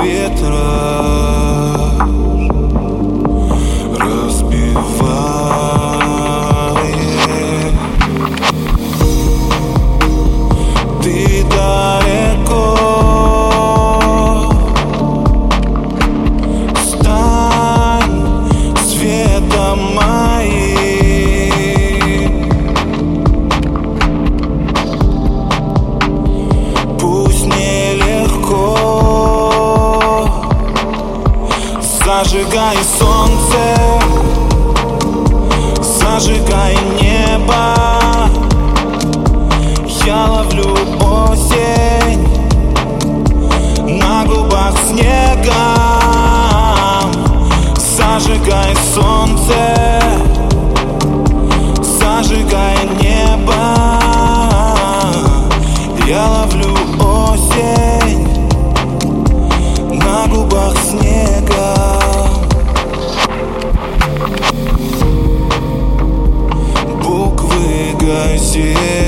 ветра Зажигай солнце, зажигай небо. Я ловлю осень. mais de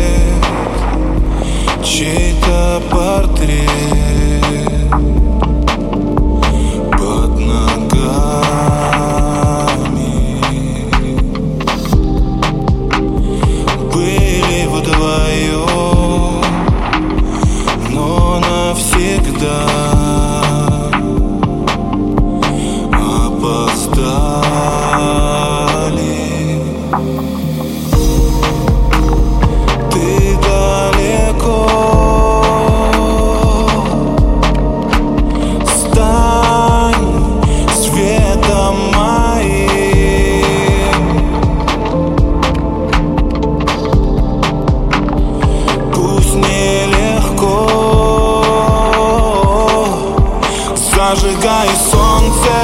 Зажигай солнце,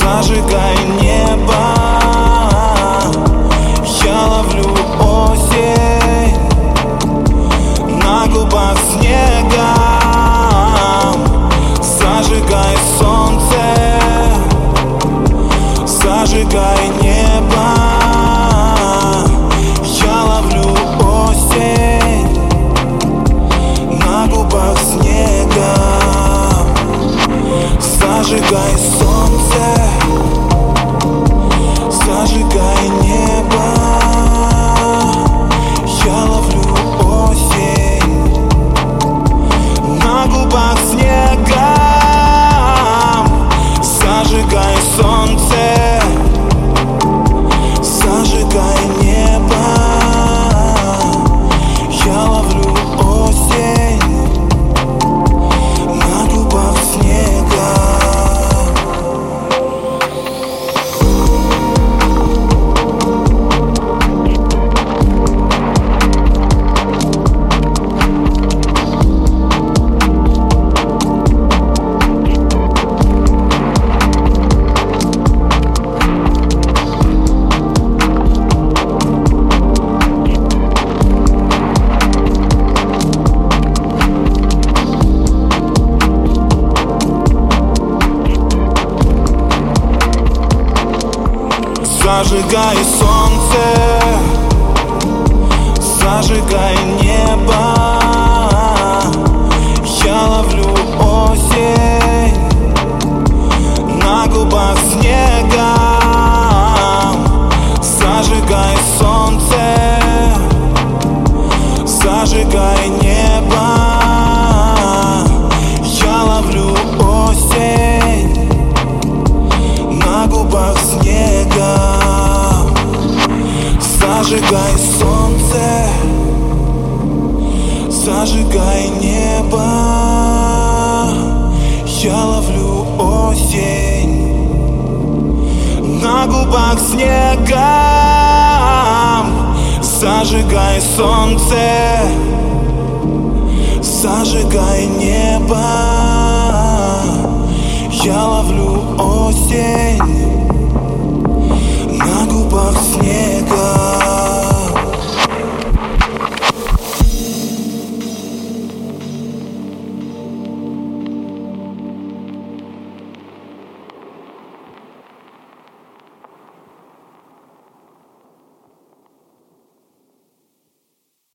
зажигай небо. Зажигай солнце. Зажигай небо. Поджигай небо. Я ловлю осень На губах снегом Зажигай солнце. Зажигай небо. Я ловлю осень.